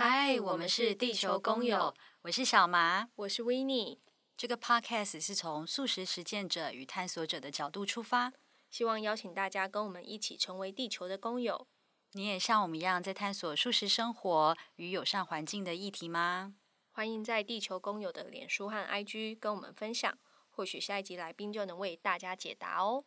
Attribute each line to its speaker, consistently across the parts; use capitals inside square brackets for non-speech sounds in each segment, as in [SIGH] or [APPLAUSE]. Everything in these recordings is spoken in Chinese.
Speaker 1: 嗨，我们是地球工友，我是小麻，
Speaker 2: 我是维尼。
Speaker 1: 这个 podcast 是从素食实践者与探索者的角度出发，
Speaker 2: 希望邀请大家跟我们一起成为地球的工友。
Speaker 1: 你也像我们一样在探索素食生活与友善环境的议题吗？
Speaker 2: 欢迎在地球工友的脸书和 IG 跟我们分享，或许下一集来宾就能为大家解答哦。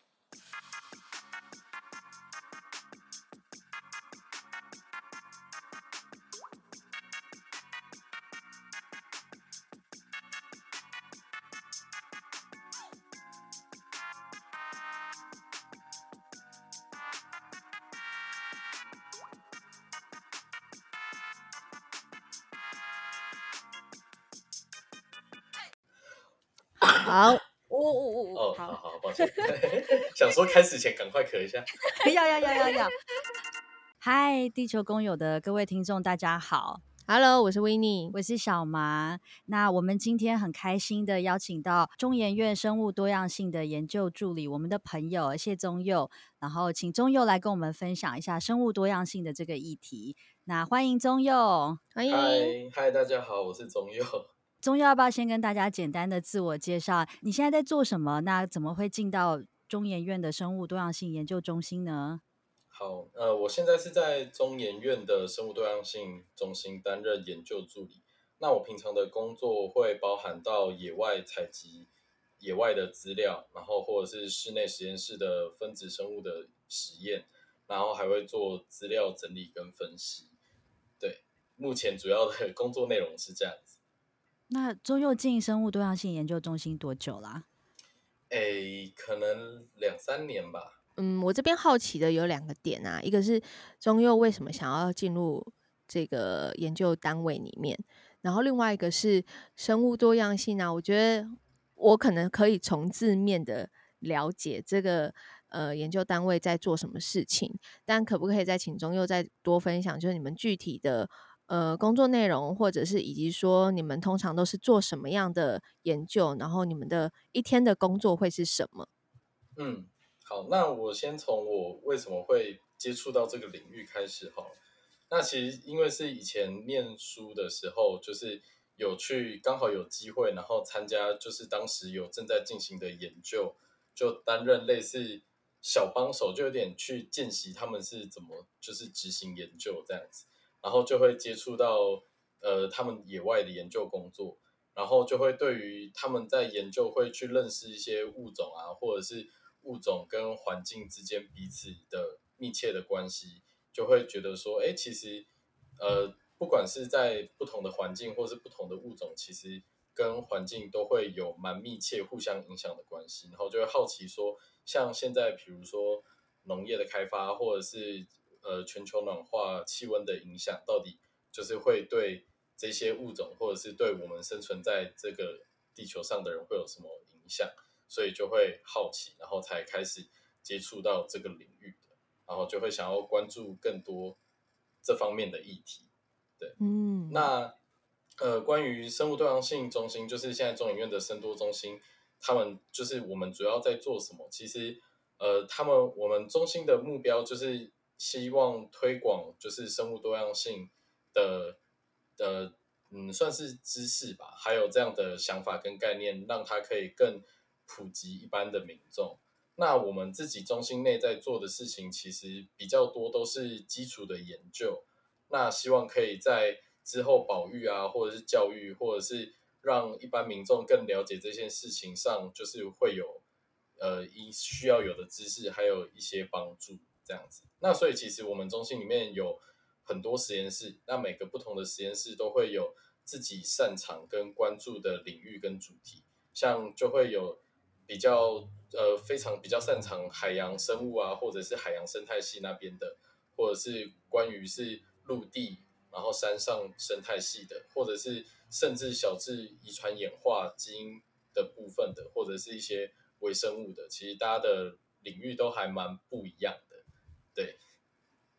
Speaker 3: 想说开始前赶快咳一下，[LAUGHS]
Speaker 1: 要要要要要。嗨，地球工友的各位听众，大家好
Speaker 2: ，Hello，我是维尼，
Speaker 1: 我是小麻。那我们今天很开心的邀请到中研院生物多样性的研究助理，我们的朋友谢宗佑，然后请宗佑来跟我们分享一下生物多样性的这个议题。那欢迎宗佑，
Speaker 2: 欢迎，
Speaker 3: 嗨嗨，大家好，我是宗佑。
Speaker 1: 宗佑要不要先跟大家简单的自我介绍？你现在在做什么？那怎么会进到中研院的生物多样性研究中心呢？
Speaker 3: 好，呃，我现在是在中研院的生物多样性中心担任研究助理。那我平常的工作会包含到野外采集野外的资料，然后或者是室内实验室的分子生物的实验，然后还会做资料整理跟分析。对，目前主要的工作内容是这样子。
Speaker 1: 那中佑进生物多样性研究中心多久啦、啊？
Speaker 3: 诶、可能两三年吧。
Speaker 2: 嗯，我这边好奇的有两个点啊，一个是中佑为什么想要进入这个研究单位里面，然后另外一个是生物多样性啊。我觉得我可能可以从字面的了解这个呃研究单位在做什么事情，但可不可以再请中佑再多分享，就是你们具体的？呃，工作内容，或者是以及说你们通常都是做什么样的研究，然后你们的一天的工作会是什么？
Speaker 3: 嗯，好，那我先从我为什么会接触到这个领域开始哈。那其实因为是以前念书的时候，就是有去刚好有机会，然后参加就是当时有正在进行的研究，就担任类似小帮手，就有点去见习他们是怎么就是执行研究这样子。然后就会接触到呃他们野外的研究工作，然后就会对于他们在研究会去认识一些物种啊，或者是物种跟环境之间彼此的密切的关系，就会觉得说，哎，其实呃不管是在不同的环境或是不同的物种，其实跟环境都会有蛮密切互相影响的关系，然后就会好奇说，像现在比如说农业的开发或者是呃，全球暖化、气温的影响到底就是会对这些物种，或者是对我们生存在这个地球上的人会有什么影响？所以就会好奇，然后才开始接触到这个领域的，然后就会想要关注更多这方面的议题。对，嗯，那呃，关于生物多样性中心，就是现在中影院的生多中心，他们就是我们主要在做什么？其实，呃，他们我们中心的目标就是。希望推广就是生物多样性的的嗯，算是知识吧，还有这样的想法跟概念，让它可以更普及一般的民众。那我们自己中心内在做的事情，其实比较多都是基础的研究。那希望可以在之后保育啊，或者是教育，或者是让一般民众更了解这件事情上，就是会有呃一需要有的知识，还有一些帮助。这样子，那所以其实我们中心里面有很多实验室，那每个不同的实验室都会有自己擅长跟关注的领域跟主题，像就会有比较呃非常比较擅长海洋生物啊，或者是海洋生态系那边的，或者是关于是陆地然后山上生态系的，或者是甚至小至遗传演化基因的部分的，或者是一些微生物的，其实大家的领域都还蛮不一样的。对，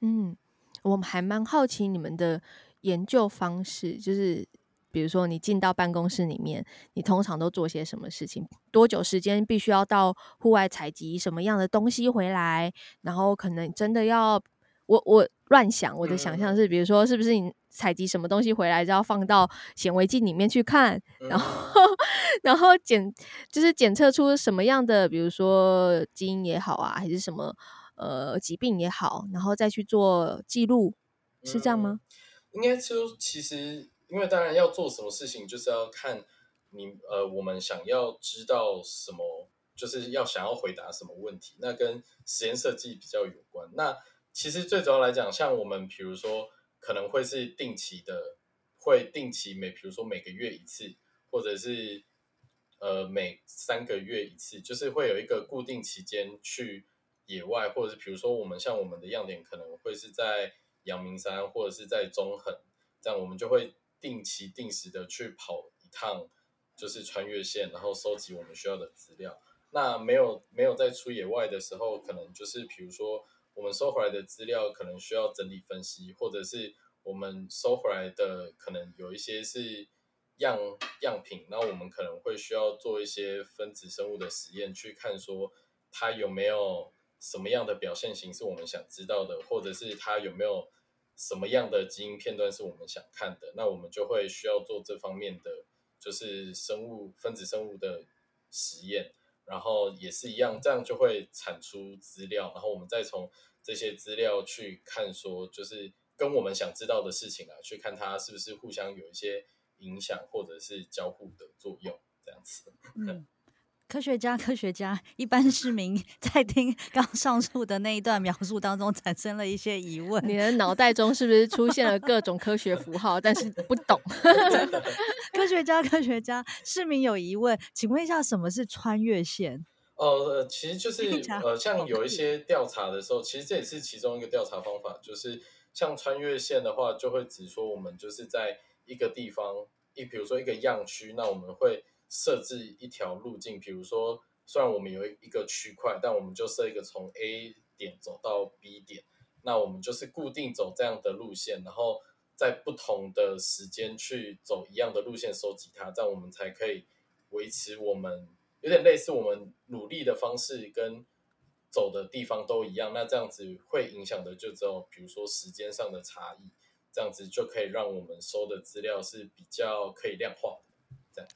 Speaker 2: 嗯，我们还蛮好奇你们的研究方式，就是比如说你进到办公室里面，你通常都做些什么事情？多久时间必须要到户外采集什么样的东西回来？然后可能真的要我我乱想，我的想象是，比如说，是不是你采集什么东西回来，就要放到显微镜里面去看，然后然后检就是检测出什么样的，比如说基因也好啊，还是什么呃疾病也好，然后再去做记录，是这样吗？
Speaker 3: 应该就，其实因为当然要做什么事情，就是要看你呃，我们想要知道什么，就是要想要回答什么问题，那跟实验设计比较有关。那其实最主要来讲，像我们比如说可能会是定期的，会定期每比如说每个月一次，或者是呃每三个月一次，就是会有一个固定期间去野外，或者是比如说我们像我们的样点可能会是在阳明山或者是在中横，这样我们就会定期定时的去跑一趟，就是穿越线，然后收集我们需要的资料。那没有没有在出野外的时候，可能就是比如说。我们收回来的资料可能需要整理分析，或者是我们收回来的可能有一些是样样品，那我们可能会需要做一些分子生物的实验，去看说它有没有什么样的表现型是我们想知道的，或者是它有没有什么样的基因片段是我们想看的，那我们就会需要做这方面的，就是生物分子生物的实验。然后也是一样，这样就会产出资料，然后我们再从这些资料去看，说就是跟我们想知道的事情啊，去看它是不是互相有一些影响，或者是交互的作用，这样子。[LAUGHS]
Speaker 1: 嗯科学家，科学家，一般市民 [LAUGHS] 在听刚上述的那一段描述当中，产生了一些疑问。
Speaker 2: 你的脑袋中是不是出现了各种科学符号，但是不懂？[LAUGHS]
Speaker 1: 科学家，科学家，市民有疑问，请问一下，什么是穿越线？
Speaker 3: 呃，其实就是呃，像有一些调查的时候，其实这也是其中一个调查方法，就是像穿越线的话，就会指说我们就是在一个地方，一比如说一个样区，那我们会。设置一条路径，比如说，虽然我们有一个区块，但我们就设一个从 A 点走到 B 点，那我们就是固定走这样的路线，然后在不同的时间去走一样的路线收集它，这样我们才可以维持我们有点类似我们努力的方式跟走的地方都一样，那这样子会影响的就只有比如说时间上的差异，这样子就可以让我们收的资料是比较可以量化的。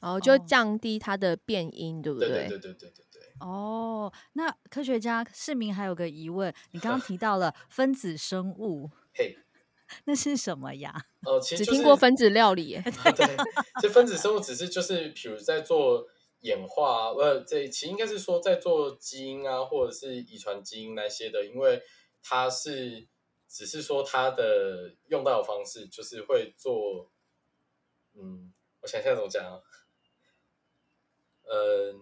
Speaker 2: 哦，就降低它的变因，
Speaker 3: 哦、
Speaker 2: 对不对？
Speaker 3: 对对对对对对。
Speaker 1: 哦，那科学家市民还有个疑问，你刚刚提到了 [LAUGHS] 分子生物，[LAUGHS]
Speaker 3: 嘿，
Speaker 1: 那是什么呀？
Speaker 3: 哦，其实、就是、
Speaker 2: 只听过分子料理耶。[LAUGHS]
Speaker 3: 对，这分子生物只是就是，比如在做演化，呃，这其实应该是说在做基因啊，或者是遗传基因那些的，因为它是只是说它的用到的方式就是会做，嗯。我想想怎么讲啊，呃，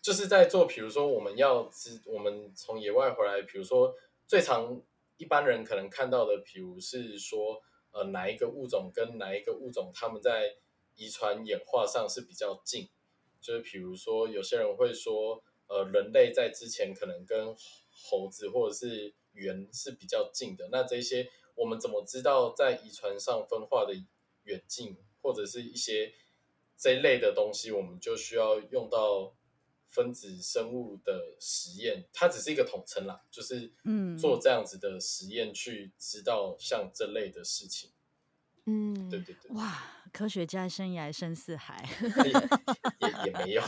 Speaker 3: 就是在做，比如说我们要知，我们从野外回来，比如说最常一般人可能看到的，比如是说，呃，哪一个物种跟哪一个物种，他们在遗传演化上是比较近，就是比如说有些人会说，呃，人类在之前可能跟猴子或者是猿是比较近的，那这些我们怎么知道在遗传上分化的远近？或者是一些这一类的东西，我们就需要用到分子生物的实验，它只是一个统称啦，就是嗯，做这样子的实验去知道像这类的事情，嗯，对对对，
Speaker 1: 哇，科学家生涯深似海，[LAUGHS]
Speaker 3: 也也没有。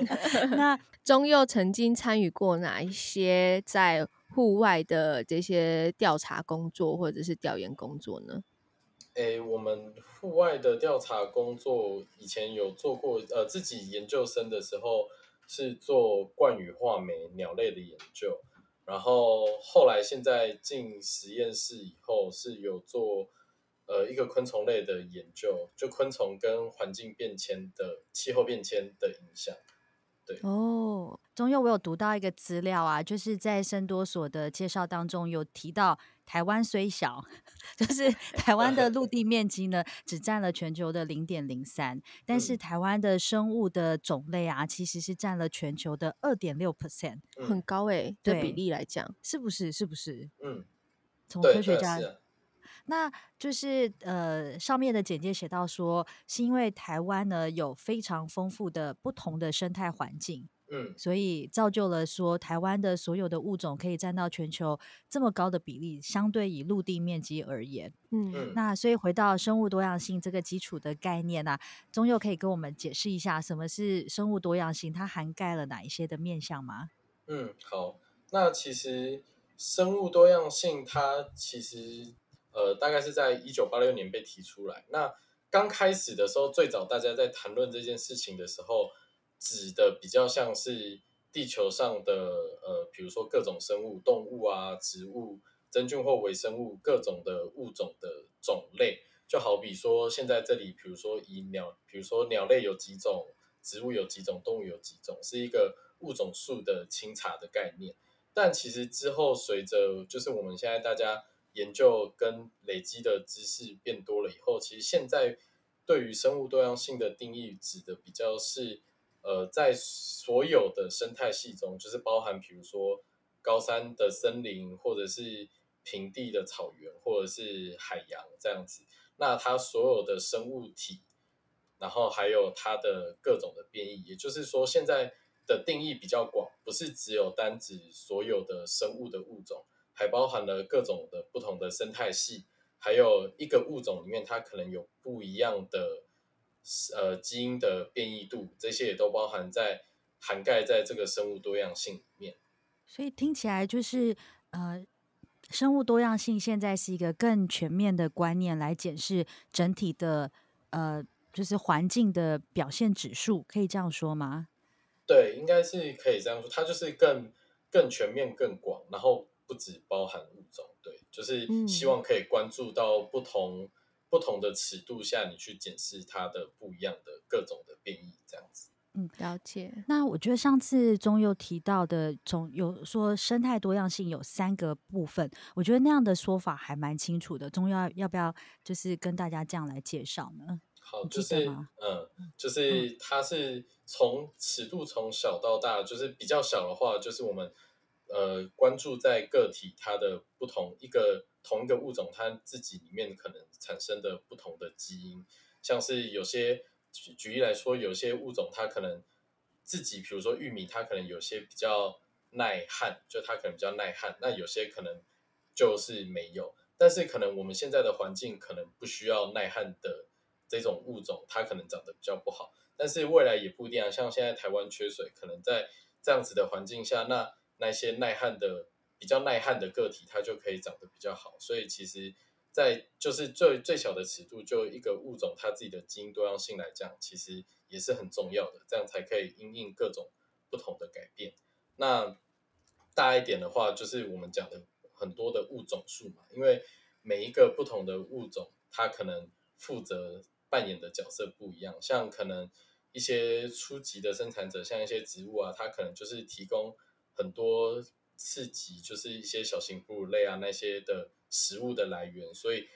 Speaker 3: [LAUGHS]
Speaker 2: 那 [LAUGHS] 中佑曾经参与过哪一些在户外的这些调查工作或者是调研工作呢？
Speaker 3: 诶，我们户外的调查工作以前有做过，呃，自己研究生的时候是做冠羽画眉鸟类的研究，然后后来现在进实验室以后是有做呃一个昆虫类的研究，就昆虫跟环境变迁的气候变迁的影响。对
Speaker 1: 哦，中佑，我有读到一个资料啊，就是在生多所的介绍当中有提到，台湾虽小，[LAUGHS] 就是台湾的陆地面积呢只占了全球的零点零三，但是台湾的生物的种类啊，其实是占了全球的二点六 percent，
Speaker 2: 很高诶、欸，对比例来讲，
Speaker 1: 是不是？是不是？
Speaker 3: 嗯，
Speaker 1: 从科学家。那就是呃，上面的简介写到说，是因为台湾呢有非常丰富的不同的生态环境，
Speaker 3: 嗯，
Speaker 1: 所以造就了说台湾的所有的物种可以占到全球这么高的比例，相对以陆地面积而言，
Speaker 2: 嗯，
Speaker 1: 那所以回到生物多样性这个基础的概念啊，宗佑可以跟我们解释一下什么是生物多样性，它涵盖了哪一些的面向吗？
Speaker 3: 嗯，好，那其实生物多样性它其实呃大概是在一九八六年被提出来，那刚开始的时候，最早大家在谈论这件事情的时候。指的比较像是地球上的呃，比如说各种生物、动物啊、植物、真菌或微生物各种的物种的种类，就好比说现在这里，比如说以鸟，比如说鸟类有几种，植物有几种，动物有几种，是一个物种数的清查的概念。但其实之后随着就是我们现在大家研究跟累积的知识变多了以后，其实现在对于生物多样性的定义指的比较是。呃，在所有的生态系中，就是包含比如说高山的森林，或者是平地的草原，或者是海洋这样子。那它所有的生物体，然后还有它的各种的变异，也就是说，现在的定义比较广，不是只有单指所有的生物的物种，还包含了各种的不同的生态系，还有一个物种里面它可能有不一样的。呃，基因的变异度，这些也都包含在涵盖在这个生物多样性里面。
Speaker 1: 所以听起来就是，呃，生物多样性现在是一个更全面的观念来检视整体的，呃，就是环境的表现指数，可以这样说吗？
Speaker 3: 对，应该是可以这样说。它就是更更全面、更广，然后不只包含物种，对，就是希望可以关注到不同。嗯不同的尺度下，你去检视它的不一样的各种的变异，这样子。
Speaker 1: 嗯，了解。那我觉得上次中佑提到的，总有说生态多样性有三个部分，我觉得那样的说法还蛮清楚的。中佑要要不要就是跟大家这样来介绍呢？
Speaker 3: 好，就是嗯，就是它是从尺度从小到大，就是比较小的话，就是我们呃关注在个体它的不同一个。同一个物种，它自己里面可能产生的不同的基因，像是有些举举例来说，有些物种它可能自己，比如说玉米，它可能有些比较耐旱，就它可能比较耐旱，那有些可能就是没有。但是可能我们现在的环境可能不需要耐旱的这种物种，它可能长得比较不好。但是未来也不一定啊，像现在台湾缺水，可能在这样子的环境下，那那些耐旱的。比较耐旱的个体，它就可以长得比较好。所以其实，在就是最最小的尺度，就一个物种它自己的基因多样性来讲，其实也是很重要的。这样才可以因应各种不同的改变。那大一点的话，就是我们讲的很多的物种数嘛，因为每一个不同的物种，它可能负责扮演的角色不一样。像可能一些初级的生产者，像一些植物啊，它可能就是提供很多。刺激就是一些小型哺乳类啊，那些的食物的来源，所以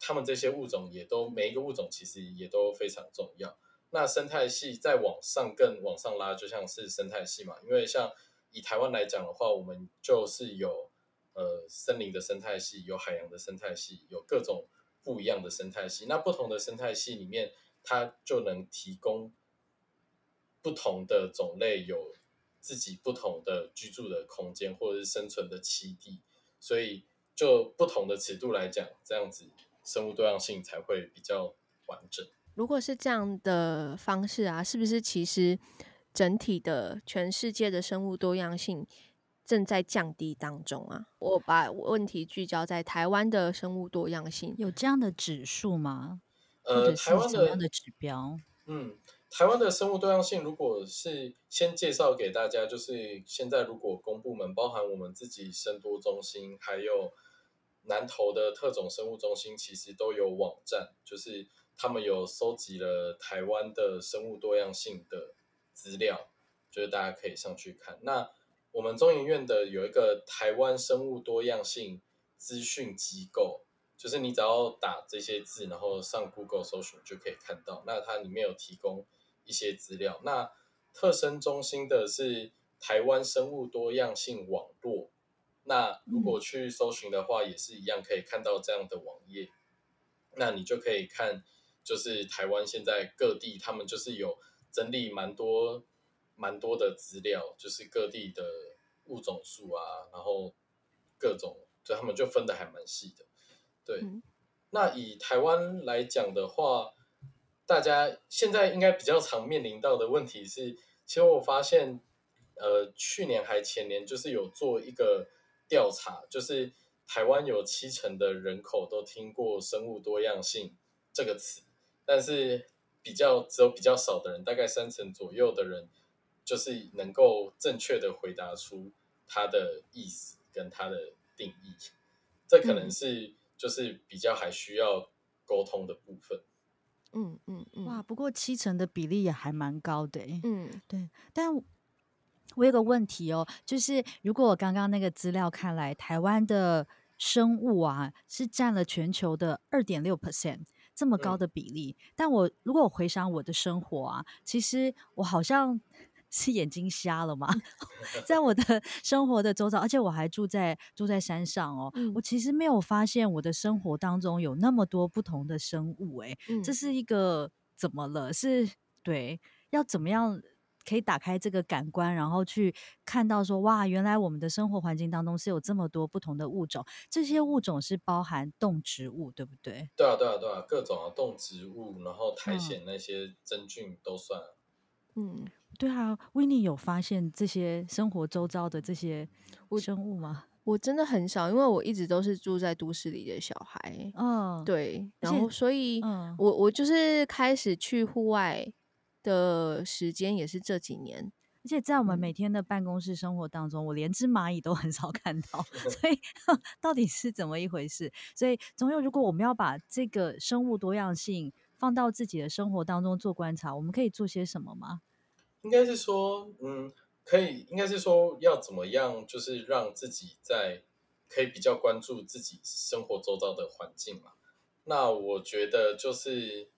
Speaker 3: 他们这些物种也都每一个物种其实也都非常重要。那生态系再往上更往上拉，就像是生态系嘛，因为像以台湾来讲的话，我们就是有呃森林的生态系，有海洋的生态系，有各种不一样的生态系。那不同的生态系里面，它就能提供不同的种类有。自己不同的居住的空间或者是生存的栖地，所以就不同的尺度来讲，这样子生物多样性才会比较完整。
Speaker 2: 如果是这样的方式啊，是不是其实整体的全世界的生物多样性正在降低当中啊？我把问题聚焦在台湾的生物多样性，
Speaker 1: 有这样的指数吗？
Speaker 3: 呃，台湾的
Speaker 1: 什么样的指标？
Speaker 3: 嗯。台湾的生物多样性，如果是先介绍给大家，就是现在如果公部门包含我们自己生多中心，还有南投的特种生物中心，其实都有网站，就是他们有收集了台湾的生物多样性的资料，就是大家可以上去看。那我们中研院的有一个台湾生物多样性资讯机构。就是你只要打这些字，然后上 Google 搜索就可以看到。那它里面有提供一些资料。那特生中心的是台湾生物多样性网络。那如果去搜寻的话，也是一样可以看到这样的网页。那你就可以看，就是台湾现在各地他们就是有整理蛮多蛮多的资料，就是各地的物种数啊，然后各种，就他们就分的还蛮细的。对，嗯、那以台湾来讲的话，大家现在应该比较常面临到的问题是，其实我发现，呃，去年还前年就是有做一个调查，就是台湾有七成的人口都听过生物多样性这个词，但是比较只有比较少的人，大概三成左右的人，就是能够正确的回答出它的意思跟它的定义，这可能是就是比较还需要沟通的部分。
Speaker 1: 嗯嗯嗯，哇，不过七成的比例也还蛮高的。嗯，对。但我有个问题哦，就是如果我刚刚那个资料看来，台湾的生物啊是占了全球的二点六 percent。这么高的比例，嗯、但我如果我回想我的生活啊，其实我好像是眼睛瞎了吗，[LAUGHS] 在我的 [LAUGHS] 生活的周遭，而且我还住在住在山上哦，嗯、我其实没有发现我的生活当中有那么多不同的生物，哎，嗯、这是一个怎么了？是对，要怎么样？可以打开这个感官，然后去看到说，哇，原来我们的生活环境当中是有这么多不同的物种。这些物种是包含动植物，对不对？
Speaker 3: 对啊，对啊，对啊，各种啊，动植物，然后苔藓那些真菌都算。
Speaker 1: 嗯，对啊，Winnie 有发现这些生活周遭的这些生物吗？
Speaker 2: 我，我真的很少，因为我一直都是住在都市里的小孩。嗯，对，然后所以，嗯，我我就是开始去户外。的时间也是这几年，
Speaker 1: 而且在我们每天的办公室生活当中，嗯、我连只蚂蚁都很少看到，[LAUGHS] 所以到底是怎么一回事？所以总有，如果我们要把这个生物多样性放到自己的生活当中做观察，我们可以做些什么吗？
Speaker 3: 应该是说，嗯，可以，应该是说要怎么样，就是让自己在可以比较关注自己生活周遭的环境嘛。那我觉得就是。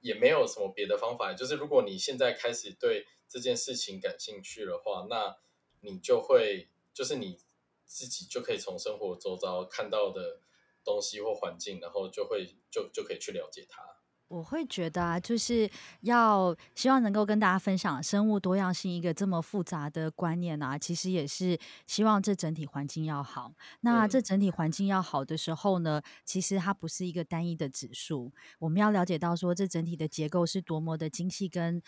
Speaker 3: 也没有什么别的方法，就是如果你现在开始对这件事情感兴趣的话，那你就会，就是你自己就可以从生活周遭看到的东西或环境，然后就会就就可以去了解它。
Speaker 1: 我会觉得啊，就是要希望能够跟大家分享生物多样性一个这么复杂的观念啊，其实也是希望这整体环境要好。那这整体环境要好的时候呢，其实它不是一个单一的指数，我们要了解到说这整体的结构是多么的精细跟。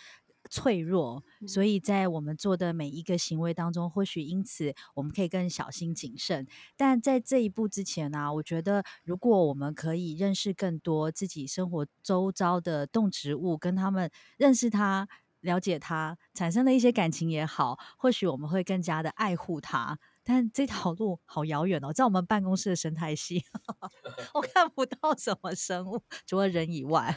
Speaker 1: 脆弱，所以在我们做的每一个行为当中，或许因此我们可以更小心谨慎。但在这一步之前呢、啊，我觉得如果我们可以认识更多自己生活周遭的动植物，跟他们认识它、了解它，产生的一些感情也好，或许我们会更加的爱护它。但这条路好遥远哦，在我们办公室的生态系，[LAUGHS] 我看不到什么生物，除了人以外。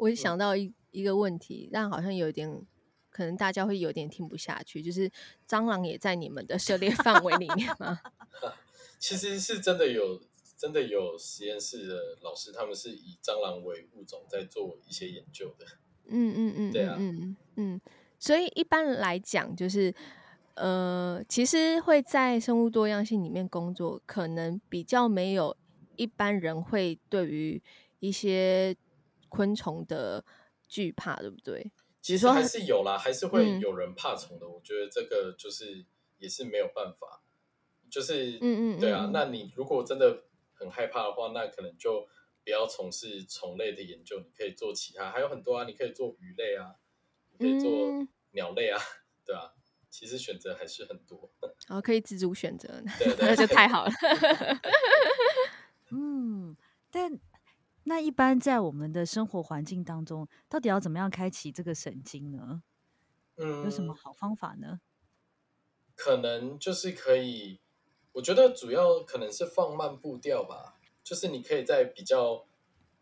Speaker 2: 我想到一。一个问题，但好像有点，可能大家会有点听不下去，就是蟑螂也在你们的涉猎范围里面吗？[LAUGHS]
Speaker 3: 其实是真的有，真的有实验室的老师，他们是以蟑螂为物种在做一些研究的。
Speaker 2: 嗯嗯嗯，对啊，嗯嗯，所以一般来讲，就是呃，其实会在生物多样性里面工作，可能比较没有一般人会对于一些昆虫的。惧怕对不对？
Speaker 3: 其实还是有啦，还是会有人怕虫的。嗯、我觉得这个就是也是没有办法，就是嗯，嗯嗯，对啊。那你如果真的很害怕的话，那可能就不要从事虫类的研究，你可以做其他，还有很多啊，你可以做鱼类啊，你可以做鸟类啊，嗯、对啊。其实选择还是很多，[LAUGHS]
Speaker 2: 哦，可以自主选择，
Speaker 3: 对，对对，[LAUGHS]
Speaker 2: 那就太好了。[LAUGHS]
Speaker 1: 嗯，但。那一般在我们的生活环境当中，到底要怎么样开启这个神经呢？嗯，有什么好方法呢？
Speaker 3: 可能就是可以，我觉得主要可能是放慢步调吧。就是你可以在比较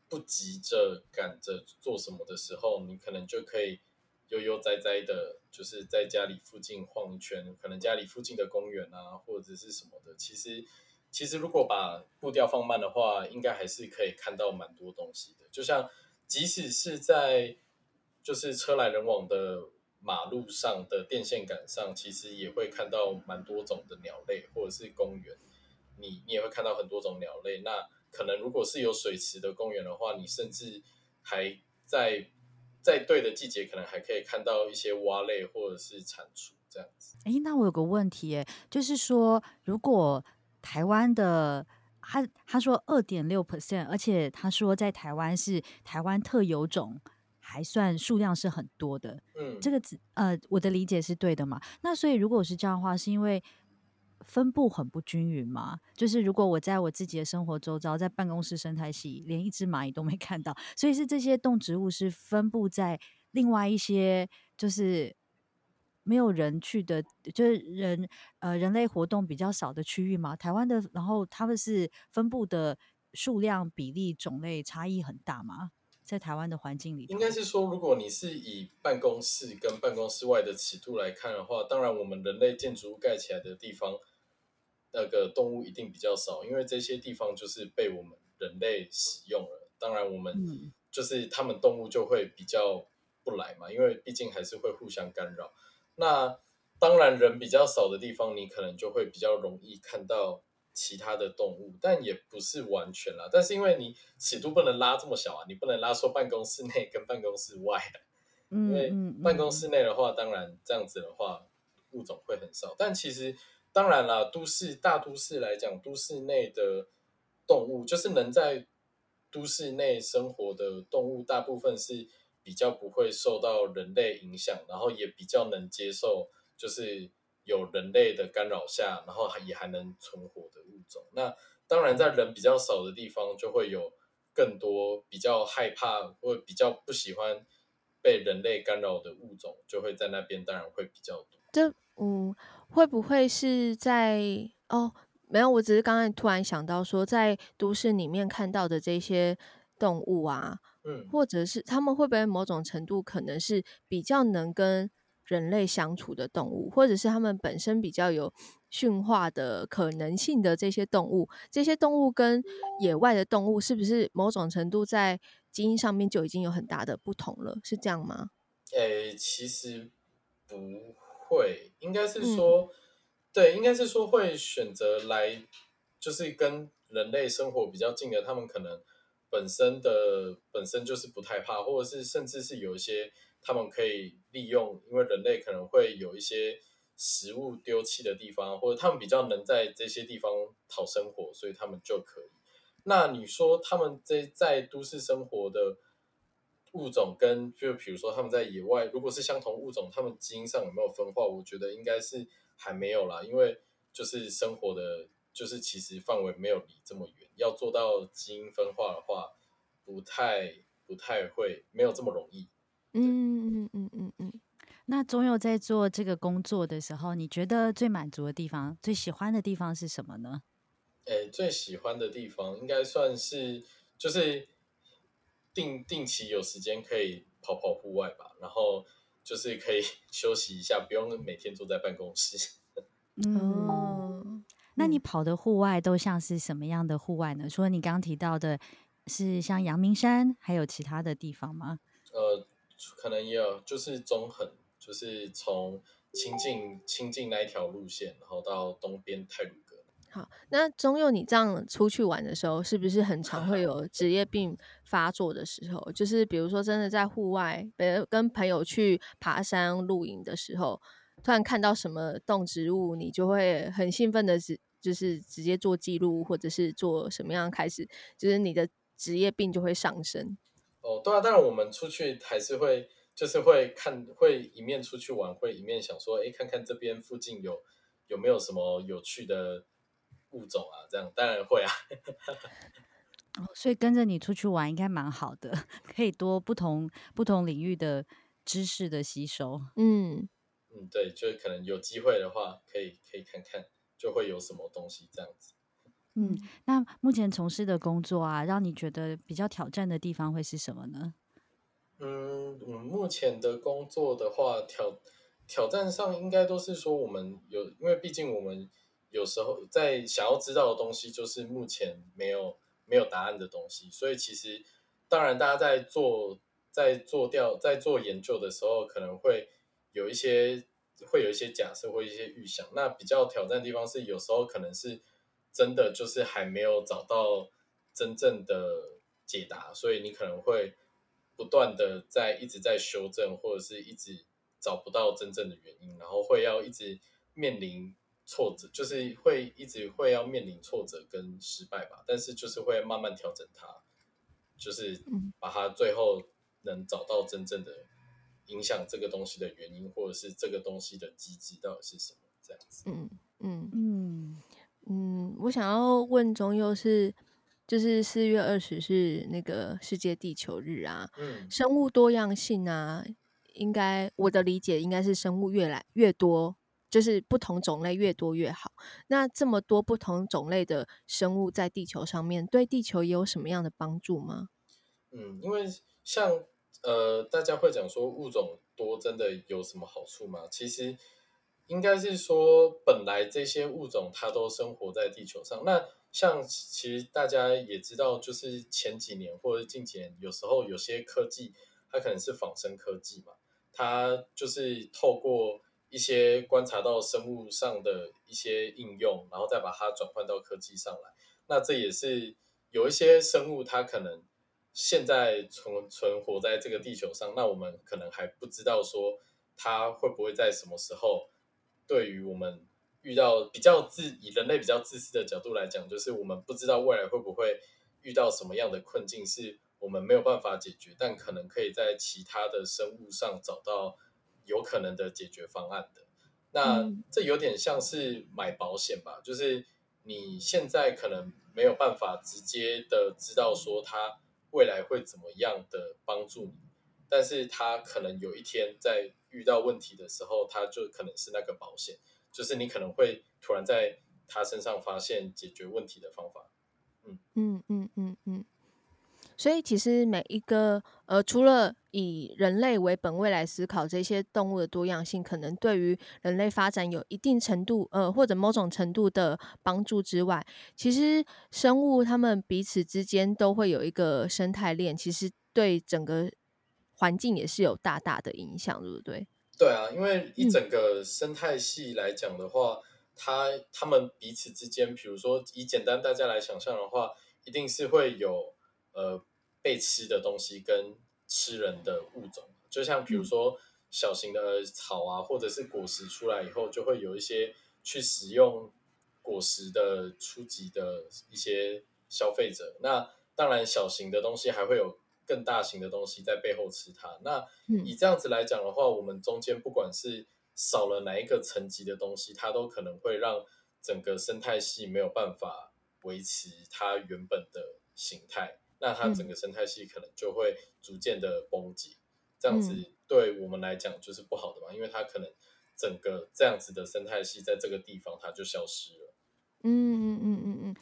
Speaker 3: 不急着赶着做什么的时候，你可能就可以悠悠哉哉的，就是在家里附近晃一圈，可能家里附近的公园啊，或者是什么的，其实。其实，如果把步调放慢的话，应该还是可以看到蛮多东西的。就像，即使是在就是车来人往的马路上的电线杆上，其实也会看到蛮多种的鸟类，或者是公园，你你也会看到很多种鸟类。那可能如果是有水池的公园的话，你甚至还在在对的季节，可能还可以看到一些蛙类或者是蟾蜍这样子。
Speaker 1: 哎，那我有个问题，哎，就是说，如果台湾的他他说二点六 percent，而且他说在台湾是台湾特有种，还算数量是很多的。
Speaker 3: 嗯，
Speaker 1: 这个字呃，我的理解是对的嘛？那所以如果是这样的话，是因为分布很不均匀嘛？就是如果我在我自己的生活周遭，在办公室生态系，连一只蚂蚁都没看到，所以是这些动植物是分布在另外一些就是没有人去的，就是人呃人类活动比较少的区域嘛？台湾的，然后他们是分布的数量比例种类差异很大吗？在台湾的环境里，
Speaker 3: 应该是说，如果你是以办公室跟办公室外的尺度来看的话，当然我们人类建筑物盖起来的地方，那个动物一定比较少，因为这些地方就是被我们人类使用了。当然，我们就是他们动物就会比较不来嘛，因为毕竟还是会互相干扰。那当然，人比较少的地方，你可能就会比较容易看到。其他的动物，但也不是完全啦。但是因为你尺度不能拉这么小啊，你不能拉说办公室内跟办公室外啊。因为办公室内的话，当然这样子的话，物种会很少。但其实当然啦，都市大都市来讲，都市内的动物，就是能在都市内生活的动物，大部分是比较不会受到人类影响，然后也比较能接受，就是。有人类的干扰下，然后也还能存活的物种。那当然，在人比较少的地方，就会有更多比较害怕或比较不喜欢被人类干扰的物种，就会在那边，当然会比较多。
Speaker 2: 这嗯，会不会是在哦？没有，我只是刚才突然想到说，在都市里面看到的这些动物啊，
Speaker 3: 嗯，
Speaker 2: 或者是他们会不会某种程度可能是比较能跟人类相处的动物，或者是他们本身比较有驯化的可能性的这些动物，这些动物跟野外的动物是不是某种程度在基因上面就已经有很大的不同了？是这样吗？
Speaker 3: 诶、欸，其实不会，应该是说，嗯、对，应该是说会选择来，就是跟人类生活比较近的，他们可能本身的本身就是不太怕，或者是甚至是有一些。他们可以利用，因为人类可能会有一些食物丢弃的地方，或者他们比较能在这些地方讨生活，所以他们就可以。那你说他们在在都市生活的物种，跟就比如说他们在野外，如果是相同物种，他们基因上有没有分化？我觉得应该是还没有啦，因为就是生活的，就是其实范围没有离这么远，要做到基因分化的话，不太不太会，没有这么容易。
Speaker 2: 嗯嗯嗯嗯嗯，
Speaker 1: 那宗佑在做这个工作的时候，你觉得最满足的地方、最喜欢的地方是什么呢？
Speaker 3: 诶，最喜欢的地方应该算是就是定定期有时间可以跑跑户外吧，然后就是可以 [LAUGHS] 休息一下，不用每天坐在办公室。
Speaker 1: 嗯，[LAUGHS] 那你跑的户外都像是什么样的户外呢？除了你刚刚提到的，是像阳明山，还有其他的地方吗？
Speaker 3: 呃。可能也有，就是中横，就是从清境清境那一条路线，然后到东边泰鲁阁。
Speaker 2: 好，那中佑，你这样出去玩的时候，是不是很常会有 [LAUGHS] 职业病发作的时候？就是比如说，真的在户外，跟朋友去爬山露营的时候，突然看到什么动植物，你就会很兴奋的直，就是直接做记录，或者是做什么样开始，就是你的职业病就会上升。
Speaker 3: 哦，对啊，当然我们出去还是会，就是会看，会一面出去玩，会一面想说，哎，看看这边附近有有没有什么有趣的物种啊？这样当然会啊。[LAUGHS]
Speaker 1: 哦，所以跟着你出去玩应该蛮好的，[LAUGHS] 可以多不同不同领域的知识的吸收。
Speaker 2: 嗯
Speaker 3: 嗯，对，就可能有机会的话，可以可以看看，就会有什么东西这样子。
Speaker 1: 嗯，那目前从事的工作啊，让你觉得比较挑战的地方会是什么呢？
Speaker 3: 嗯，嗯，目前的工作的话，挑挑战上应该都是说我们有，因为毕竟我们有时候在想要知道的东西，就是目前没有没有答案的东西，所以其实当然大家在做在做调在做研究的时候，可能会有一些会有一些假设或一些预想。那比较挑战的地方是，有时候可能是。真的就是还没有找到真正的解答，所以你可能会不断的在一直在修正，或者是一直找不到真正的原因，然后会要一直面临挫折，就是会一直会要面临挫折跟失败吧。但是就是会慢慢调整它，就是把它最后能找到真正的影响这个东西的原因，或者是这个东西的机制到底是什么，这样子。
Speaker 2: 嗯嗯嗯嗯，我想要问中佑是。就是四月二十是那个世界地球日啊，嗯，生物多样性啊，应该我的理解应该是生物越来越多，就是不同种类越多越好。那这么多不同种类的生物在地球上面，对地球也有什么样的帮助吗？
Speaker 3: 嗯，因为像呃，大家会讲说物种多真的有什么好处吗？其实应该是说，本来这些物种它都生活在地球上，那。像其实大家也知道，就是前几年或者近几年，有时候有些科技它可能是仿生科技嘛，它就是透过一些观察到生物上的一些应用，然后再把它转换到科技上来。那这也是有一些生物，它可能现在存存活在这个地球上，那我们可能还不知道说它会不会在什么时候对于我们。遇到比较自以人类比较自私的角度来讲，就是我们不知道未来会不会遇到什么样的困境，是我们没有办法解决，但可能可以在其他的生物上找到有可能的解决方案的。那这有点像是买保险吧，就是你现在可能没有办法直接的知道说它未来会怎么样的帮助你，但是他可能有一天在遇到问题的时候，他就可能是那个保险。就是你可能会突然在他身上发现解决问题的方法，嗯
Speaker 2: 嗯嗯嗯嗯。所以其实每一个呃，除了以人类为本位来思考这些动物的多样性，可能对于人类发展有一定程度呃或者某种程度的帮助之外，其实生物它们彼此之间都会有一个生态链，其实对整个环境也是有大大的影响，对不对？
Speaker 3: 对啊，因为一整个生态系来讲的话，嗯、它它们彼此之间，比如说以简单大家来想象的话，一定是会有呃被吃的东西跟吃人的物种，就像比如说小型的草啊，或者是果实出来以后，就会有一些去使用果实的初级的一些消费者。那当然，小型的东西还会有。更大型的东西在背后吃它。那以这样子来讲的话，我们中间不管是少了哪一个层级的东西，它都可能会让整个生态系没有办法维持它原本的形态。那它整个生态系可能就会逐渐的崩解。这样子对我们来讲就是不好的嘛，因为它可能整个这样子的生态系在这个地方它就消失了。
Speaker 2: 嗯嗯嗯嗯嗯。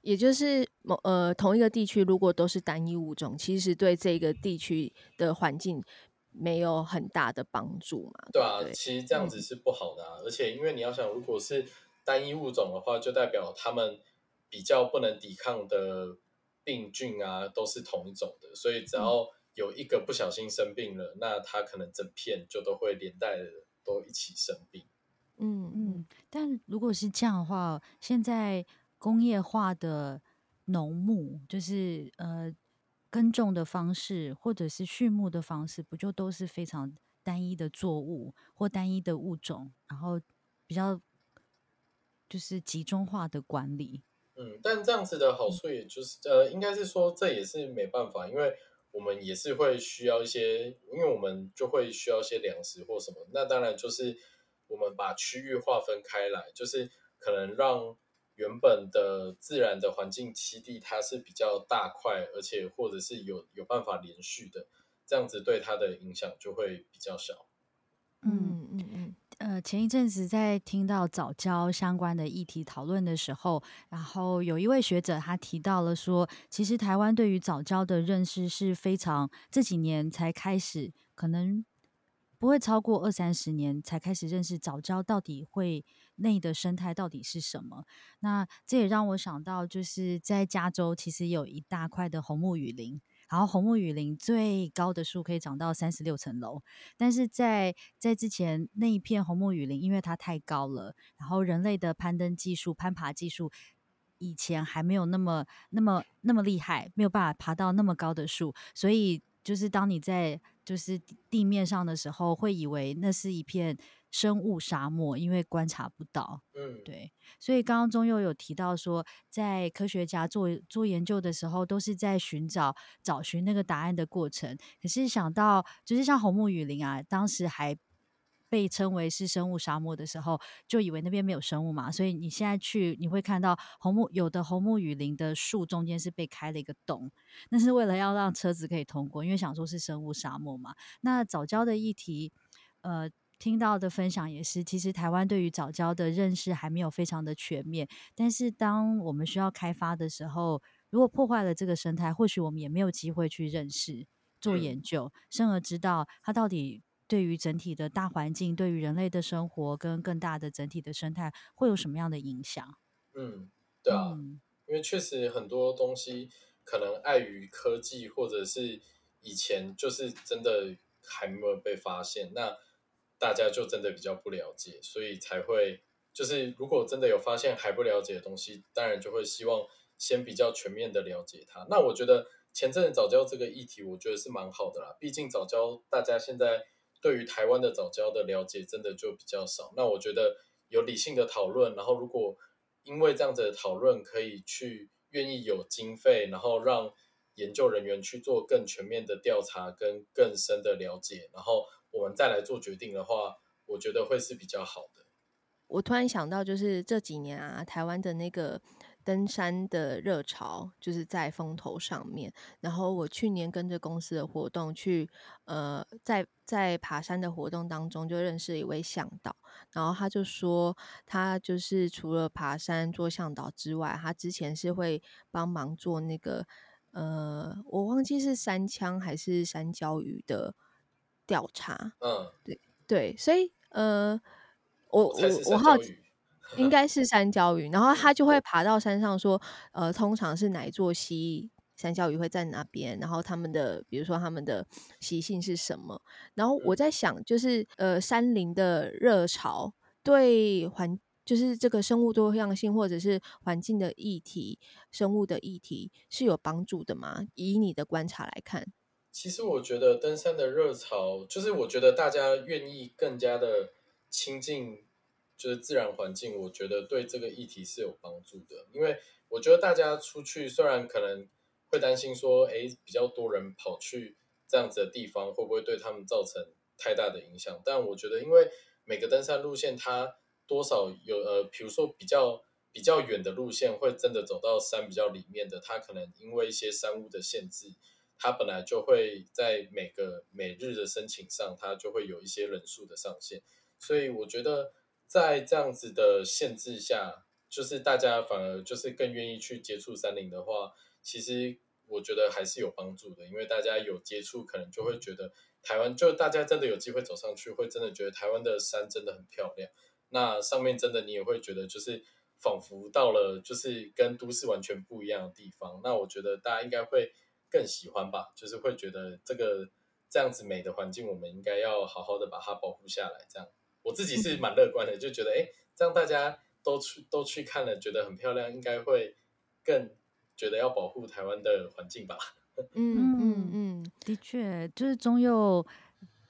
Speaker 2: 也就是某呃同一个地区，如果都是单一物种，其实对这个地区的环境没有很大的帮助嘛。
Speaker 3: 对啊，对，其实这样子是不好的啊。嗯。而且因为你要想，如果是单一物种的话，就代表他们比较不能抵抗的病菌啊，都是同一种的。所以只要有一个不小心生病了，嗯。那它可能整片就都会连带的都一起生病。
Speaker 1: 嗯嗯，但如果是这样的话，现在。工业化的农牧，就是呃耕种的方式，或者是畜牧的方式，不就都是非常单一的作物或单一的物种，然后比较就是集中化的管理。
Speaker 3: 嗯，但这样子的好处，也就是呃，应该是说这也是没办法，因为我们也是会需要一些，因为我们就会需要一些粮食或什么。那当然就是我们把区域划分开来，就是可能让。原本的自然的环境栖地，它是比较大块，而且或者是有有办法连续的，这样子对它的影响就会比较小。
Speaker 1: 嗯嗯嗯。呃，前一阵子在听到早教相关的议题讨论的时候，然后有一位学者他提到了说，其实台湾对于早教的认识是非常这几年才开始，可能不会超过二三十年才开始认识早教到底会。内的生态到底是什么？那这也让我想到，就是在加州其实有一大块的红木雨林，然后红木雨林最高的树可以长到三十六层楼，但是在在之前那一片红木雨林，因为它太高了，然后人类的攀登技术、攀爬技术以前还没有那么那么那么厉害，没有办法爬到那么高的树，所以。就是当你在就是地面上的时候，会以为那是一片生物沙漠，因为观察不到。
Speaker 3: 嗯，
Speaker 1: 对。所以刚刚中佑有提到说，在科学家做做研究的时候，都是在寻找找寻那个答案的过程。可是想到就是像红木雨林啊，当时还。被称为是生物沙漠的时候，就以为那边没有生物嘛，所以你现在去，你会看到红木有的红木雨林的树中间是被开了一个洞，那是为了要让车子可以通过，因为想说是生物沙漠嘛。那早教的议题，呃，听到的分享也是，其实台湾对于早教的认识还没有非常的全面，但是当我们需要开发的时候，如果破坏了这个生态，或许我们也没有机会去认识、做研究，甚而知道它到底。对于整体的大环境，对于人类的生活跟更大的整体的生态，会有什么样的影响？
Speaker 3: 嗯，对啊，
Speaker 1: 嗯、
Speaker 3: 因为确实很多东西可能碍于科技，或者是以前就是真的还没有被发现，那大家就真的比较不了解，所以才会就是如果真的有发现还不了解的东西，当然就会希望先比较全面的了解它。那我觉得前阵子早教这个议题，我觉得是蛮好的啦，毕竟早教大家现在。对于台湾的早教的了解真的就比较少，那我觉得有理性的讨论，然后如果因为这样子的讨论可以去愿意有经费，然后让研究人员去做更全面的调查跟更深的了解，然后我们再来做决定的话，我觉得会是比较好的。
Speaker 2: 我突然想到，就是这几年啊，台湾的那个。登山的热潮就是在风头上面。然后我去年跟着公司的活动去，呃，在在爬山的活动当中就认识了一位向导。然后他就说，他就是除了爬山做向导之外，他之前是会帮忙做那个，呃，我忘记是山枪还是山椒鱼的调查。
Speaker 3: 嗯，
Speaker 2: 对对，所以呃，我我我好奇。应该是山椒鱼，然后他就会爬到山上说，呃，通常是哪一座溪山椒鱼会在哪边，然后他们的，比如说他们的习性是什么。然后我在想，就是呃，山林的热潮对环，就是这个生物多样性或者是环境的议题、生物的议题是有帮助的吗？以你的观察来看，
Speaker 3: 其实我觉得登山的热潮，就是我觉得大家愿意更加的亲近。就是自然环境，我觉得对这个议题是有帮助的，因为我觉得大家出去虽然可能会担心说，诶，比较多人跑去这样子的地方，会不会对他们造成太大的影响？但我觉得，因为每个登山路线它多少有呃，比如说比较比较远的路线，会真的走到山比较里面的，它可能因为一些山屋的限制，它本来就会在每个每日的申请上，它就会有一些人数的上限，所以我觉得。在这样子的限制下，就是大家反而就是更愿意去接触山林的话，其实我觉得还是有帮助的，因为大家有接触，可能就会觉得台湾就大家真的有机会走上去，会真的觉得台湾的山真的很漂亮。那上面真的你也会觉得就是仿佛到了就是跟都市完全不一样的地方。那我觉得大家应该会更喜欢吧，就是会觉得这个这样子美的环境，我们应该要好好的把它保护下来，这样。我自己是蛮乐观的，就觉得哎，这样大家都去都去看了，觉得很漂亮，应该会更觉得要保护台湾的环境吧。[LAUGHS]
Speaker 2: 嗯嗯嗯，
Speaker 1: 的确，就是中佑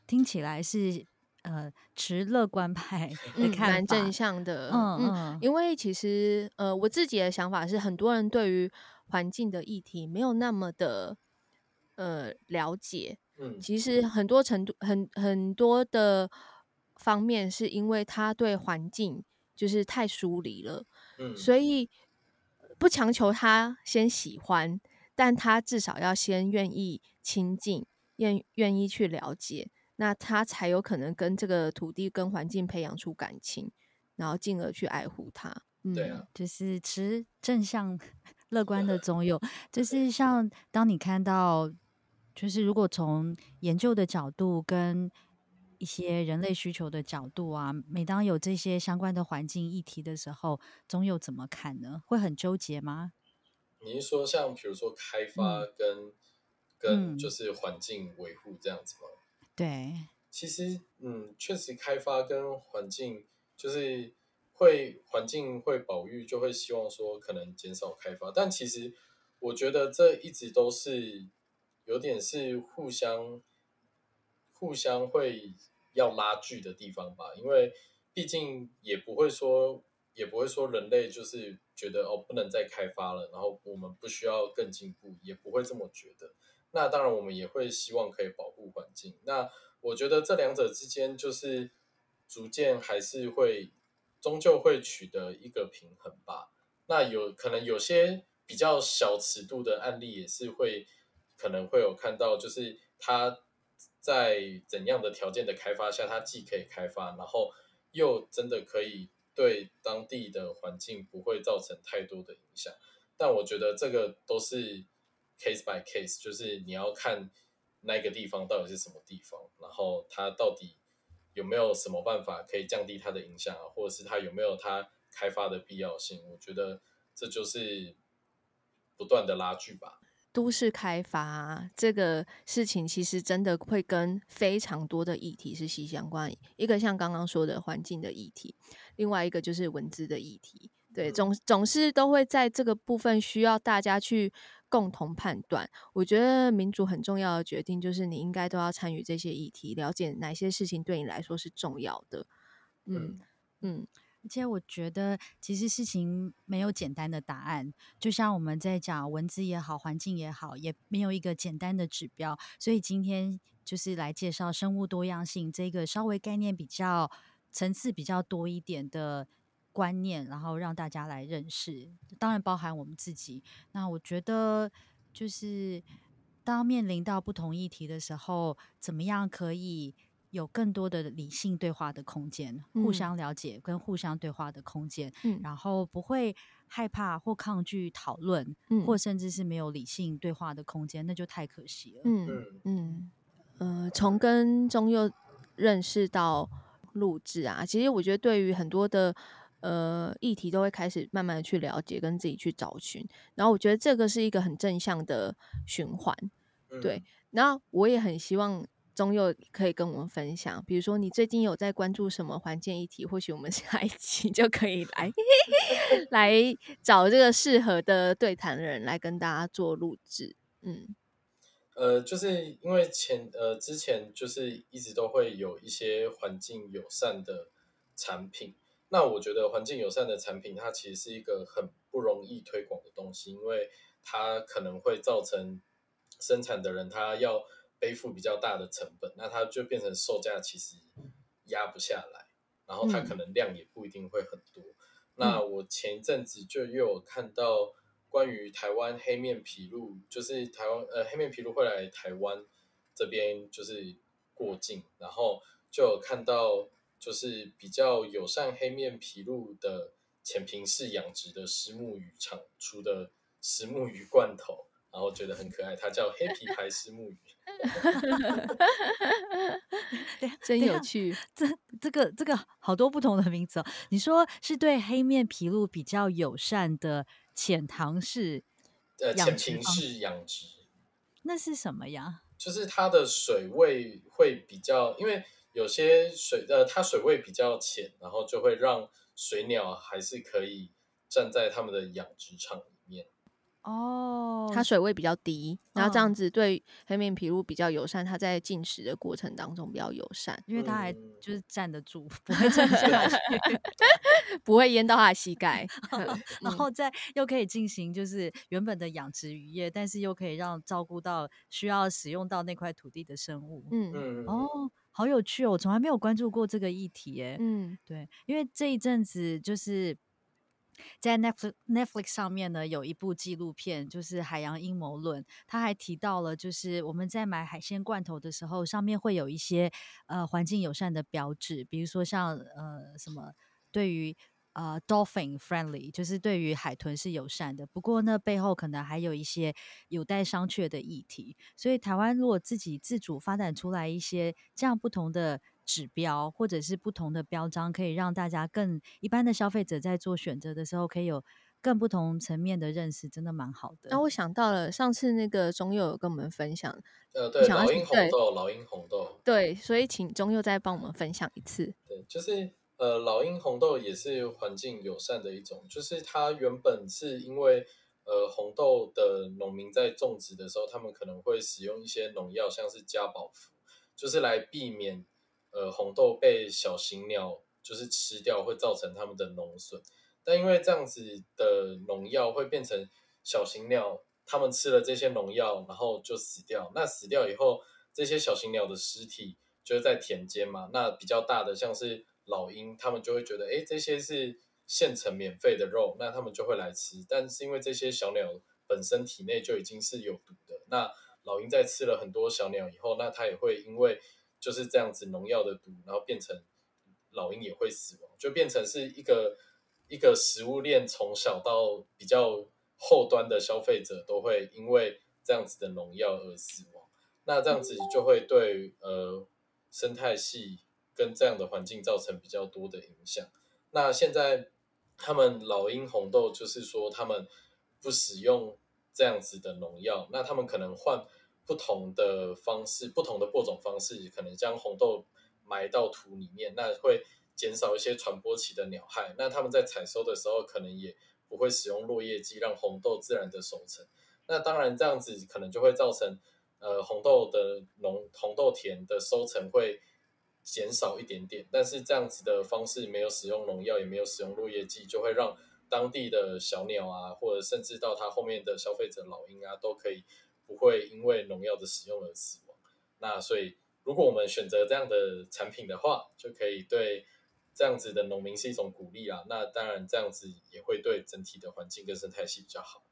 Speaker 1: 听起来是呃持乐观派的看法，
Speaker 2: 蛮正向的。
Speaker 1: 嗯嗯，
Speaker 2: 因为其实呃我自己的想法是，很多人对于环境的议题没有那么的呃了解。
Speaker 3: 嗯，
Speaker 2: 其实很多程度很很多的。方面是因为他对环境就是太疏离了，
Speaker 3: 嗯，
Speaker 2: 所以不强求他先喜欢，但他至少要先愿意亲近，愿愿意去了解，那他才有可能跟这个土地跟环境培养出感情，然后进而去爱护它。
Speaker 1: 嗯，
Speaker 3: 对啊，
Speaker 1: 就是持正向乐观的总有，[LAUGHS] 就是像当你看到，就是如果从研究的角度跟。一些人类需求的角度啊，每当有这些相关的环境议题的时候，总有怎么看呢？会很纠结吗？
Speaker 3: 你是说像比如说开发跟、嗯、跟就是环境维护这样子吗？
Speaker 1: 对，
Speaker 3: 其实嗯，确实开发跟环境就是会环境会保育，就会希望说可能减少开发，但其实我觉得这一直都是有点是互相互相会要拉锯的地方吧，因为毕竟也不会说也不会说人类就是觉得哦不能再开发了，然后我们不需要更进步，也不会这么觉得。那当然我们也会希望可以保护环境。那我觉得这两者之间就是逐渐还是会终究会取得一个平衡吧。那有可能有些比较小尺度的案例也是会可能会有看到，就是它在怎样的条件的开发下，它既可以开发，然后又真的可以对当地的环境不会造成太多的影响。但我觉得这个都是 case by case，就是你要看那个地方到底是什么地方，然后它到底有没有什么办法可以降低它的影响啊，或者是它有没有它开发的必要性。我觉得这就是不断的拉锯吧。
Speaker 2: 都市开发这个事情，其实真的会跟非常多的议题是息息相关。一个像刚刚说的环境的议题，另外一个就是文字的议题。对，总总是都会在这个部分需要大家去共同判断。我觉得民主很重要的决定，就是你应该都要参与这些议题，了解哪些事情对你来说是重要的。嗯嗯。
Speaker 1: 而且我觉得，其实事情没有简单的答案。就像我们在讲文字也好，环境也好，也没有一个简单的指标。所以今天就是来介绍生物多样性这个稍微概念比较层次比较多一点的观念，然后让大家来认识。当然包含我们自己。那我觉得，就是当面临到不同议题的时候，怎么样可以有更多的理性对话的空间，互相了解跟互相对话的空间，嗯，然后不会害怕或抗拒讨论，嗯，或甚至是没有理性对话的空间，那就太可惜了。
Speaker 2: 嗯嗯呃，从跟中佑认识到录制啊，其实我觉得对于很多的呃议题都会开始慢慢的去了解，跟自己去找寻，然后我觉得这个是一个很正向的循环，对。然后我也很希望。中佑可以跟我们分享，比如说你最近有在关注什么环境议题？或许我们 [LAUGHS] 下一期就可以来来找这个适合的对谈人来跟大家做录制。嗯，
Speaker 3: 呃，就是因为前呃之前就是一直都会有一些环境友善的产品，那我觉得环境友善的产品它其实是一个很不容易推广的东西，因为它可能会造成生产的人他要。背负比较大的成本，那它就变成售价其实压不下来，然后它可能量也不一定会很多。嗯、那我前一阵子就又有看到关于台湾黑面琵鹭，就是台湾呃黑面琵鹭会来台湾这边就是过境，然后就有看到就是比较友善黑面琵鹭的浅平式养殖的石目鱼厂出的石目鱼罐头。然后觉得很可爱，它叫黑皮牌虱目鱼，[LAUGHS]
Speaker 2: 真有趣。
Speaker 1: 这这个这个好多不同的名字哦。你说是对黑面琵鹭比较友善的浅塘式
Speaker 3: 呃浅平式养殖，
Speaker 1: 那是什么呀？
Speaker 3: 就是它的水位会比较，因为有些水呃它水位比较浅，然后就会让水鸟还是可以站在他们的养殖场。
Speaker 1: 哦，
Speaker 2: 它水位比较低，然后这样子对黑面琵鹭比较友善。它在进食的过程当中比较友善，
Speaker 1: 因为它还就是站得住，不会沉下去，[LAUGHS]
Speaker 2: 不会淹到它的膝盖。[LAUGHS] [LAUGHS]
Speaker 1: 然后再又可以进行就是原本的养殖渔业，但是又可以让照顾到需要使用到那块土地的生物。
Speaker 2: 嗯嗯，
Speaker 1: 哦，好有趣哦，我从来没有关注过这个议题诶。
Speaker 2: 嗯，
Speaker 1: 对，因为这一阵子就是。在 Netflix Netflix 上面呢，有一部纪录片，就是《海洋阴谋论》。他还提到了，就是我们在买海鲜罐头的时候，上面会有一些呃环境友善的标志，比如说像呃什么对于呃 dolphin friendly，就是对于海豚是友善的。不过呢，背后可能还有一些有待商榷的议题。所以台湾如果自己自主发展出来一些这样不同的。指标或者是不同的标章，可以让大家更一般的消费者在做选择的时候，可以有更不同层面的认识，真的蛮好的。
Speaker 2: 那我想到了上次那个中佑有跟我们分享，
Speaker 3: 呃，对，老鹰红豆，老鹰红豆，
Speaker 2: 对，所以请中佑再帮我们分享一次。
Speaker 3: 对，就是呃，老鹰红豆也是环境友善的一种，就是它原本是因为呃红豆的农民在种植的时候，他们可能会使用一些农药，像是加宝福，就是来避免呃红豆被小型鸟就是吃掉，会造成它们的农损。但因为这样子的农药会变成小型鸟，它们吃了这些农药，然后就死掉。那死掉以后，这些小型鸟的尸体就是在田间嘛。那比较大的像是老鹰，它们就会觉得，哎，这些是现成免费的肉，那它们就会来吃。但是因为这些小鸟本身体内就已经是有毒的，那老鹰在吃了很多小鸟以后，那它也会因为就是这样子农药的毒，然后变成老鹰也会死亡，就变成是一个一个食物链从小到比较后端的消费者都会因为这样子的农药而死亡。那这样子就会对呃生态系跟这样的环境造成比较多的影响。那现在。他们老鹰红豆就是说，他们不使用这样子的农药，那他们可能换不同的方式，不同的播种方式，可能将红豆埋到土里面，那会减少一些传播期的鸟害。那他们在采收的时候，可能也不会使用落叶剂，让红豆自然的熟成。那当然，这样子可能就会造成呃红豆的农红豆田的收成会。减少一点点，但是这样子的方式没有使用农药，也没有使用落叶剂，就会让当地的小鸟啊，或者甚至到它后面的消费者老鹰啊，都可以不会因为农药的使用而死亡。那所以，如果我们选择这样的产品的话，就可以对这样子的农民是一种鼓励啊。那当然，这样子也会对整体的环境跟生态系比较好。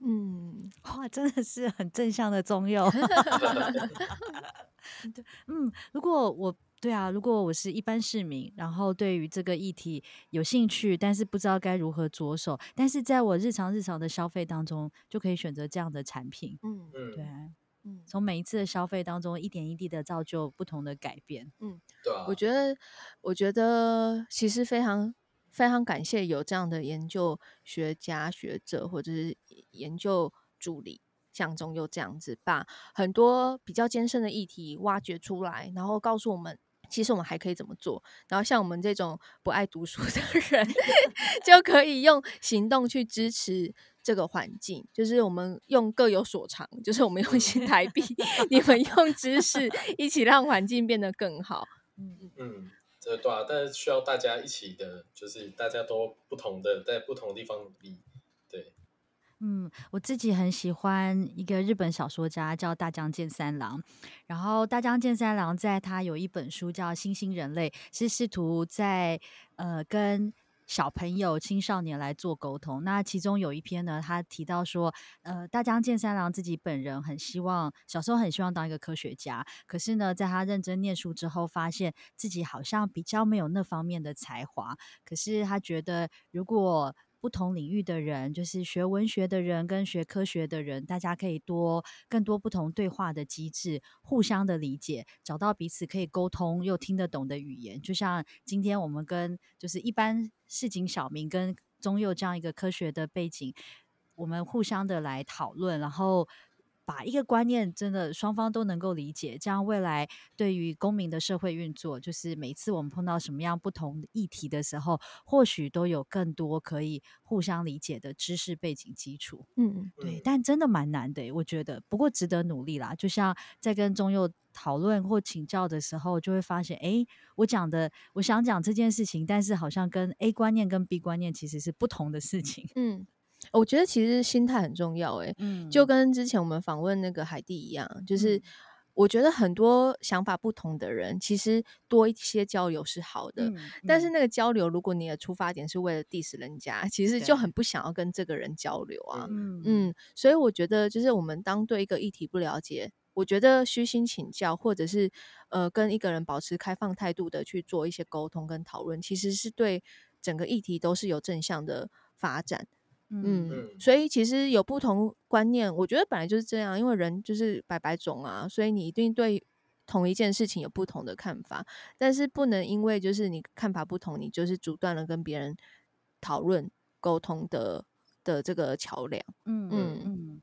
Speaker 1: 嗯，[LAUGHS] 哇，真的是很正向的中药。[LAUGHS] [LAUGHS] 对，嗯，如果我。对啊，如果我是一般市民，然后对于这个议题有兴趣，但是不知道该如何着手，但是在我日常日常的消费当中，就可以选择这样的产品。
Speaker 2: 嗯
Speaker 1: 对，嗯，从每一次的消费当中，一点一滴的造就不同的改变。
Speaker 2: 嗯，对啊，我觉得，我觉得其实非常非常感谢有这样的研究学家学者或者是研究助理。像中又这样子，把很多比较艰深的议题挖掘出来，然后告诉我们，其实我们还可以怎么做。然后像我们这种不爱读书 [LAUGHS] 的人，就可以用行动去支持这个环境。就是我们用各有所长，就是我们用新台币，[LAUGHS] 你们用知识，一起让环境变得更好。
Speaker 3: 嗯嗯，这对啊，但是需要大家一起的，就是大家都不同的，在不同的地方努力。
Speaker 1: 嗯，我自己很喜欢一个日本小说家叫大江健三郎，然后大江健三郎在他有一本书叫《新兴人类》，是试图在呃跟小朋友、青少年来做沟通。那其中有一篇呢，他提到说，呃，大江健三郎自己本人很希望小时候很希望当一个科学家，可是呢，在他认真念书之后，发现自己好像比较没有那方面的才华。可是他觉得如果不同领域的人，就是学文学的人跟学科学的人，大家可以多更多不同对话的机制，互相的理解，找到彼此可以沟通又听得懂的语言。就像今天我们跟就是一般市井小民跟中幼这样一个科学的背景，我们互相的来讨论，然后。把一个观念真的双方都能够理解，这样未来对于公民的社会运作，就是每次我们碰到什么样不同的议题的时候，或许都有更多可以互相理解的知识背景基础。
Speaker 2: 嗯，
Speaker 1: 对，但真的蛮难的，我觉得。不过值得努力啦。就像在跟中佑讨论或请教的时候，就会发现，哎，我讲的，我想讲这件事情，但是好像跟 A 观念跟 B 观念其实是不同的事情。
Speaker 2: 嗯。我觉得其实心态很重要，欸，诶，就跟之前我们访问那个海蒂一样，就是我觉得很多想法不同的人，其实多一些交流是好的，但是那个交流，如果你的出发点是为了 diss 人家，其实就很不想要跟这个人交流啊，嗯，所以我觉得就是我们当对一个议题不了解，我觉得虚心请教，或者是呃跟一个人保持开放态度的去做一些沟通跟讨论，其实是对整个议题都是有正向的发展。嗯，所以其实有不同观念，我觉得本来就是这样，因为人就是百百种啊，所以你一定对同一件事情有不同的看法，但是不能因为就是你看法不同，你就是阻断了跟别人讨论沟通的的这个桥梁。
Speaker 1: 嗯嗯。嗯。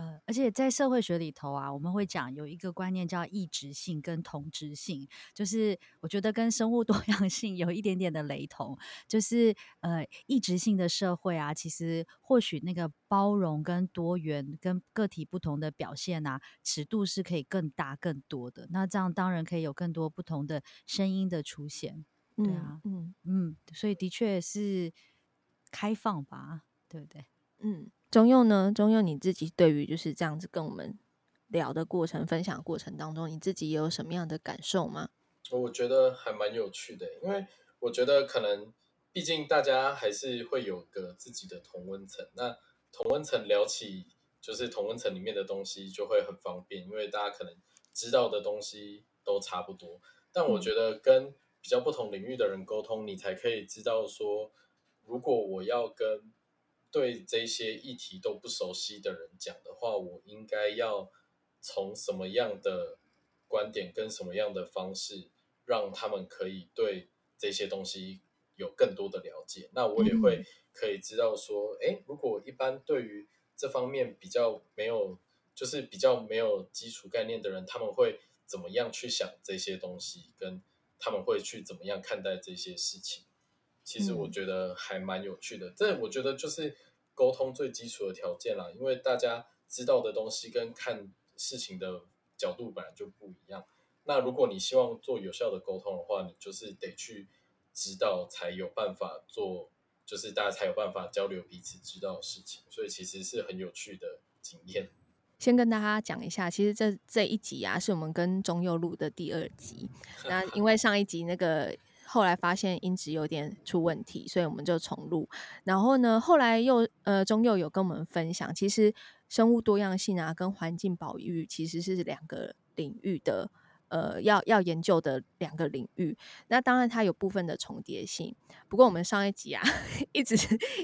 Speaker 1: 呃，而且在社会学里头啊，我们会讲有一个观念叫异质性跟同质性，就是我觉得跟生物多样性有一点点的雷同。就是呃，异质性的社会啊，其实或许那个包容跟多元跟个体不同的表现啊，尺度是可以更大更多的。那这样当然可以有更多不同的声音的出现。对啊，嗯嗯，所以的确是开放吧，对不对？
Speaker 2: 嗯。中佑呢？中佑你自己对于就是这样子跟我们聊的过程、分享的过程当中，你自己有什么样的感受吗？
Speaker 3: 我觉得还蛮有趣的，因为我觉得可能毕竟大家还是会有个自己的同温层，那同温层聊起就是同温层里面的东西就会很方便，因为大家可能知道的东西都差不多。但我觉得跟比较不同领域的人沟通，你才可以知道说，如果我要跟对这些议题都不熟悉的人讲的话，我应该要从什么样的观点跟什么样的方式，让他们可以对这些东西有更多的了解。那我也会可以知道说，哎，如果一般对于这方面比较没有，就是比较没有基础概念的人，他们会怎么样去想这些东西，跟他们会去怎么样看待这些事情。其实我觉得还蛮有趣的，嗯、这我觉得就是沟通最基础的条件啦。因为大家知道的东西跟看事情的角度本来就不一样。那如果你希望做有效的沟通的话，你就是得去知道，才有办法做，就是大家才有办法交流彼此知道的事情。所以其实是很有趣的经验。
Speaker 2: 先跟大家讲一下，其实这这一集啊，是我们跟中佑录的第二集。那因为上一集那个。后来发现音质有点出问题，所以我们就重录。然后呢，后来又呃，中佑有跟我们分享，其实生物多样性啊，跟环境保育其实是两个领域的，呃，要要研究的两个领域。那当然它有部分的重叠性，不过我们上一集啊，[LAUGHS] 一直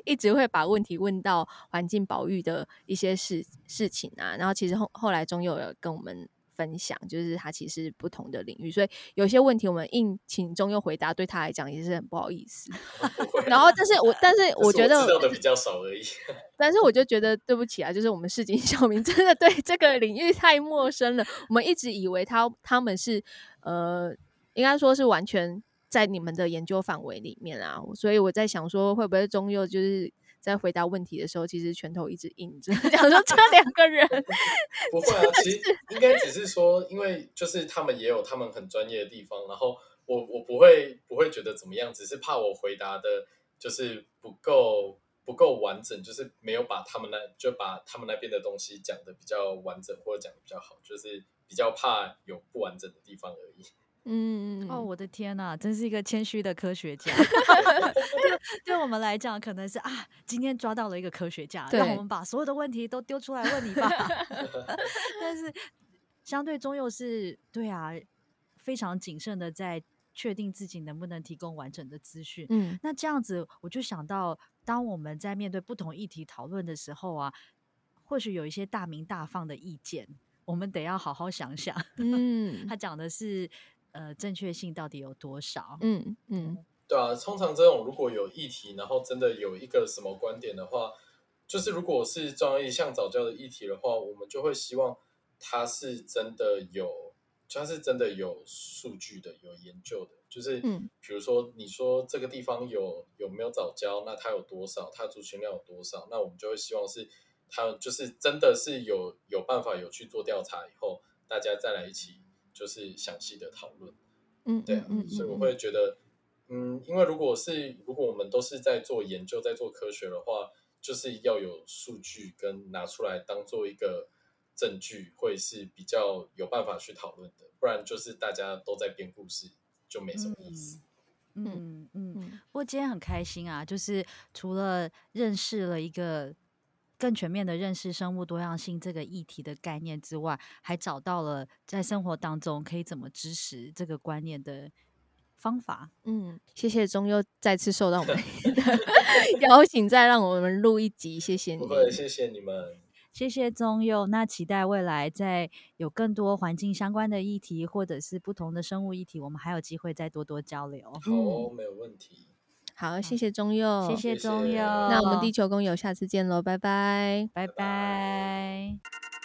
Speaker 2: 一直会把问题问到环境保育的一些事事情啊。然后其实后后来中佑有跟我们。分享就是他其实不同的领域，所以有些问题我们硬请中佑回答，对他来讲也是很不好意思。[LAUGHS] 然后，但是 [LAUGHS] 我但是我觉得
Speaker 3: 我知道的比较少而已。[LAUGHS]
Speaker 2: 但是我就觉得对不起啊，就是我们市井小民真的对这个领域太陌生了。我们一直以为他他们是呃，应该说是完全在你们的研究范围里面啊，所以我在想说会不会中佑就是。在回答问题的时候，其实拳头一直硬着，[LAUGHS] 想说这两个人 [LAUGHS]
Speaker 3: 不会啊。其实应该只是说，因为就是他们也有他们很专业的地方，然后我我不会不会觉得怎么样，只是怕我回答的就是不够不够完整，就是没有把他们那就把他们那边的东西讲的比较完整，或者讲的比较好，就是比较怕有不完整的地方而已。
Speaker 1: 嗯哦，我的天呐，真是一个谦虚的科学家。[LAUGHS] 对对我们来讲，可能是啊，今天抓到了一个科学家，让我们把所有的问题都丢出来问你吧。[LAUGHS] [LAUGHS] 但是相对中佑是，对啊，非常谨慎的在确定自己能不能提供完整的资讯。嗯，那这样子，我就想到，当我们在面对不同议题讨论的时候啊，或许有一些大鸣大放的意见，我们得要好好想想。嗯，他讲的是。呃，正确性到底有多少？嗯
Speaker 3: 嗯，对啊，通常这种如果有议题，然后真的有一个什么观点的话，就是如果是重要像早教的议题的话，我们就会希望它是真的有，它是真的有数据的，有研究的。就是，嗯，比如说你说这个地方有有没有早教，那它有多少，它的族群量有多少，那我们就会希望是它就是真的是有有办法有去做调查以后，大家再来一起。就是详细的讨论，嗯，对啊，所以我会觉得，嗯，因为如果是如果我们都是在做研究，在做科学的话，就是要有数据跟拿出来当做一个证据，会是比较有办法去讨论的，不然就是大家都在编故事，就没什么意思。
Speaker 1: 嗯嗯嗯。不过今天很开心啊，就是除了认识了一个。更全面的认识生物多样性这个议题的概念之外，还找到了在生活当中可以怎么支持这个观念的方法。
Speaker 2: 嗯，谢谢中佑再次受到我们 [LAUGHS] 的 [LAUGHS] 邀请，再让我们录一集。谢谢你，
Speaker 3: 谢谢你们，
Speaker 1: 谢谢中佑。那期待未来在有更多环境相关的议题，或者是不同的生物议题，我们还有机会再多多交流。
Speaker 3: 好，没有问题。
Speaker 2: 好，谢谢中佑，
Speaker 1: 谢谢中佑。
Speaker 2: 那我们地球工友下次见喽，拜拜，
Speaker 1: 拜拜。